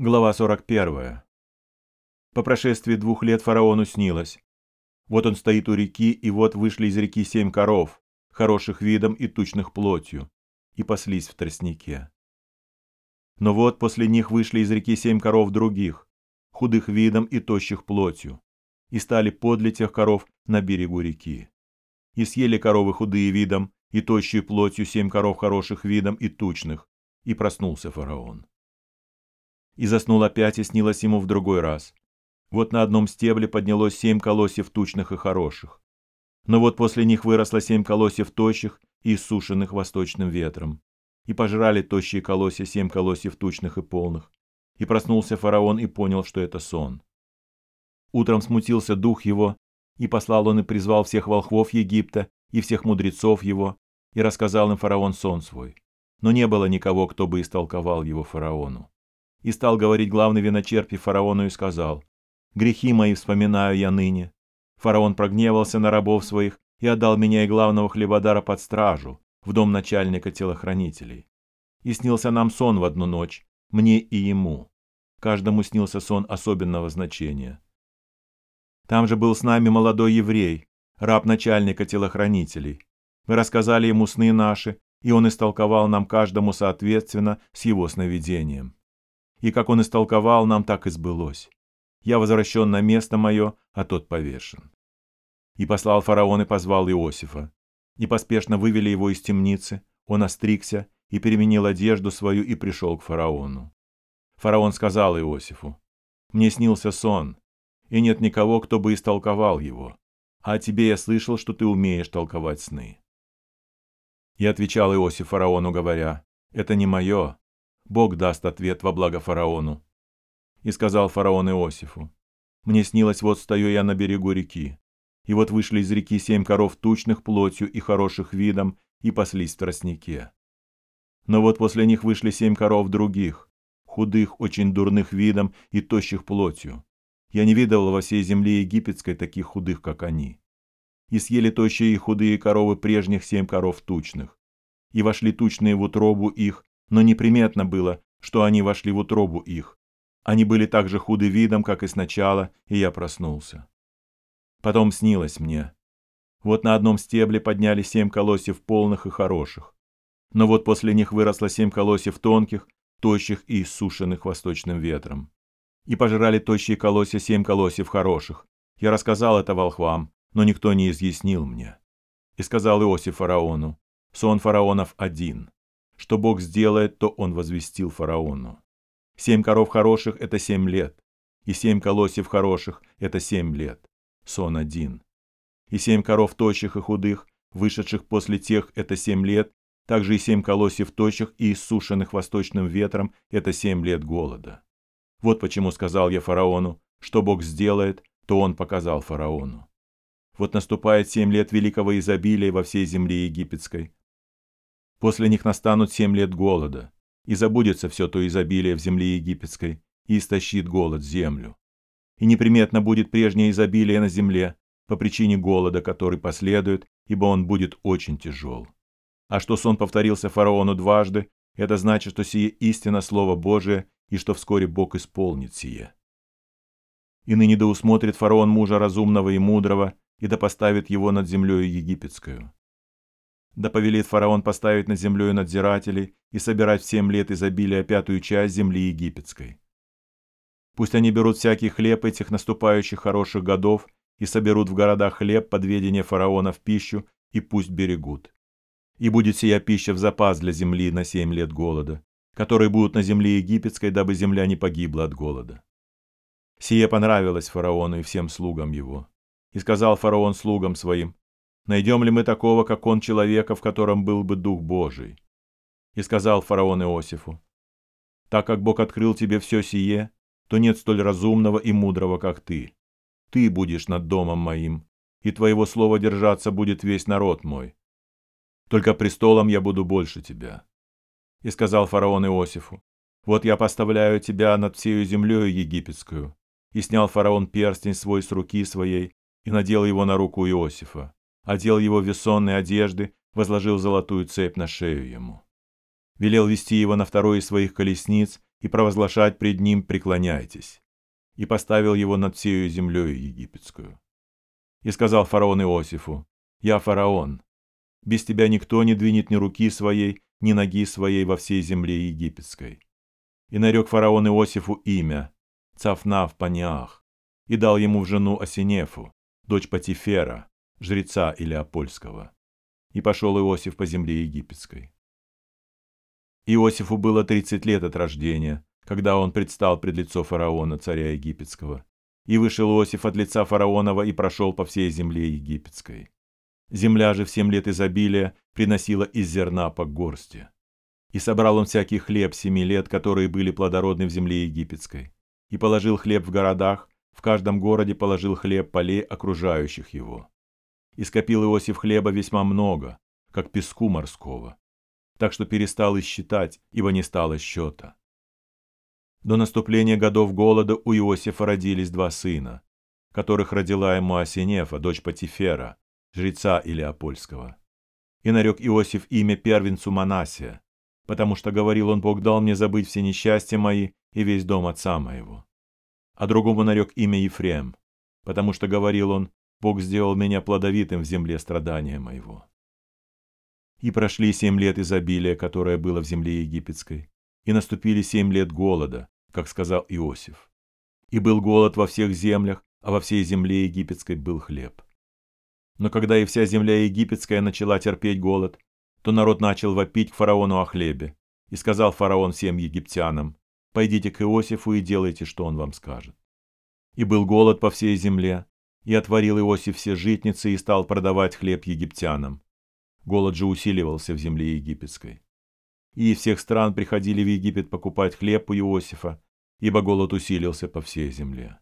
Глава 41. По прошествии двух лет фараону снилось. Вот он стоит у реки, и вот вышли из реки семь коров, хороших видом и тучных плотью, и паслись в тростнике. Но вот после них вышли из реки семь коров других, худых видом и тощих плотью, и стали подле тех коров на берегу реки. И съели коровы худые видом и тощие плотью семь коров хороших видом и тучных, и проснулся фараон и заснул опять, и снилось ему в другой раз. Вот на одном стебле поднялось семь колосьев тучных и хороших. Но вот после них выросло семь колосьев тощих и иссушенных восточным ветром. И пожрали тощие колосья семь колосьев тучных и полных. И проснулся фараон и понял, что это сон. Утром смутился дух его, и послал он и призвал всех волхвов Египта и всех мудрецов его, и рассказал им фараон сон свой. Но не было никого, кто бы истолковал его фараону. И стал говорить главный виночерпий фараону и сказал, «Грехи мои вспоминаю я ныне». Фараон прогневался на рабов своих и отдал меня и главного хлебодара под стражу, в дом начальника телохранителей. И снился нам сон в одну ночь, мне и ему. Каждому снился сон особенного значения. Там же был с нами молодой еврей, раб начальника телохранителей. Мы рассказали ему сны наши, и он истолковал нам каждому соответственно с его сновидением и как он истолковал нам, так и сбылось. Я возвращен на место мое, а тот повешен. И послал фараон и позвал Иосифа. И поспешно вывели его из темницы, он остригся и переменил одежду свою и пришел к фараону. Фараон сказал Иосифу, «Мне снился сон, и нет никого, кто бы истолковал его, а о тебе я слышал, что ты умеешь толковать сны». И отвечал Иосиф фараону, говоря, «Это не мое, Бог даст ответ во благо фараону. И сказал фараон Иосифу, «Мне снилось, вот стою я на берегу реки, и вот вышли из реки семь коров тучных плотью и хороших видом, и паслись в тростнике. Но вот после них вышли семь коров других, худых, очень дурных видом и тощих плотью. Я не видел во всей земле египетской таких худых, как они. И съели тощие и худые коровы прежних семь коров тучных. И вошли тучные в утробу их, но неприметно было, что они вошли в утробу их. Они были так же худы видом, как и сначала, и я проснулся. Потом снилось мне. Вот на одном стебле подняли семь колосьев полных и хороших. Но вот после них выросло семь колосьев тонких, тощих и иссушенных восточным ветром. И пожрали тощие колосья семь колосьев хороших. Я рассказал это волхвам, но никто не изъяснил мне. И сказал Иосиф фараону, сон фараонов один. Что Бог сделает, то он возвестил фараону. Семь коров хороших – это семь лет, и семь колосьев хороших – это семь лет. Сон один. И семь коров тощих и худых, вышедших после тех – это семь лет, также и семь колосьев тощих и иссушенных восточным ветром – это семь лет голода. Вот почему сказал я фараону, что Бог сделает, то он показал фараону. Вот наступает семь лет великого изобилия во всей земле египетской, После них настанут семь лет голода, и забудется все то изобилие в земле египетской, и истощит голод землю. И неприметно будет прежнее изобилие на земле, по причине голода, который последует, ибо он будет очень тяжел. А что сон повторился фараону дважды, это значит, что сие истина Слово Божие, и что вскоре Бог исполнит сие. И ныне да усмотрит фараон мужа разумного и мудрого, и да поставит его над землею египетскую да повелит фараон поставить над землей надзирателей и собирать в семь лет изобилия пятую часть земли египетской. Пусть они берут всякий хлеб этих наступающих хороших годов и соберут в городах хлеб под ведение фараона в пищу, и пусть берегут. И будет сия пища в запас для земли на семь лет голода, которые будут на земле египетской, дабы земля не погибла от голода. Сие понравилось фараону и всем слугам его. И сказал фараон слугам своим, Найдем ли мы такого, как он, человека, в котором был бы Дух Божий? И сказал фараон Иосифу, так как Бог открыл тебе все сие, то нет столь разумного и мудрого, как ты. Ты будешь над домом моим, и твоего слова держаться будет весь народ мой. Только престолом я буду больше тебя. И сказал фараон Иосифу, вот я поставляю тебя над всею землею египетскую. И снял фараон перстень свой с руки своей и надел его на руку Иосифа одел его в весонные одежды, возложил золотую цепь на шею ему. Велел вести его на второй из своих колесниц и провозглашать пред ним преклоняйтесь. И поставил его над всею землею египетскую. И сказал фараон Иосифу, «Я фараон, без тебя никто не двинет ни руки своей, ни ноги своей во всей земле египетской». И нарек фараон Иосифу имя, Цафнав Паниах, и дал ему в жену Осинефу, дочь Патифера, жреца Илеопольского. И пошел Иосиф по земле египетской. Иосифу было 30 лет от рождения, когда он предстал пред лицо фараона, царя египетского. И вышел Иосиф от лица фараонова и прошел по всей земле египетской. Земля же в семь лет изобилия приносила из зерна по горсти. И собрал он всякий хлеб семи лет, которые были плодородны в земле египетской. И положил хлеб в городах, в каждом городе положил хлеб полей, окружающих его. И скопил Иосиф хлеба весьма много, как песку морского, так что перестал и считать, ибо не стало счета. До наступления годов голода у Иосифа родились два сына, которых родила ему Асинефа, дочь Патифера, жреца Илеопольского. И нарек Иосиф имя первенцу Манасия, потому что, говорил он, Бог дал мне забыть все несчастья мои и весь дом отца моего. А другому нарек имя Ефрем, потому что, говорил он, Бог сделал меня плодовитым в земле страдания моего. И прошли семь лет изобилия, которое было в земле египетской, и наступили семь лет голода, как сказал Иосиф. И был голод во всех землях, а во всей земле египетской был хлеб. Но когда и вся земля египетская начала терпеть голод, то народ начал вопить к фараону о хлебе. И сказал фараон всем египтянам, «Пойдите к Иосифу и делайте, что он вам скажет». И был голод по всей земле, и отворил Иосиф все житницы и стал продавать хлеб египтянам. Голод же усиливался в земле египетской. И из всех стран приходили в Египет покупать хлеб у Иосифа, ибо голод усилился по всей земле.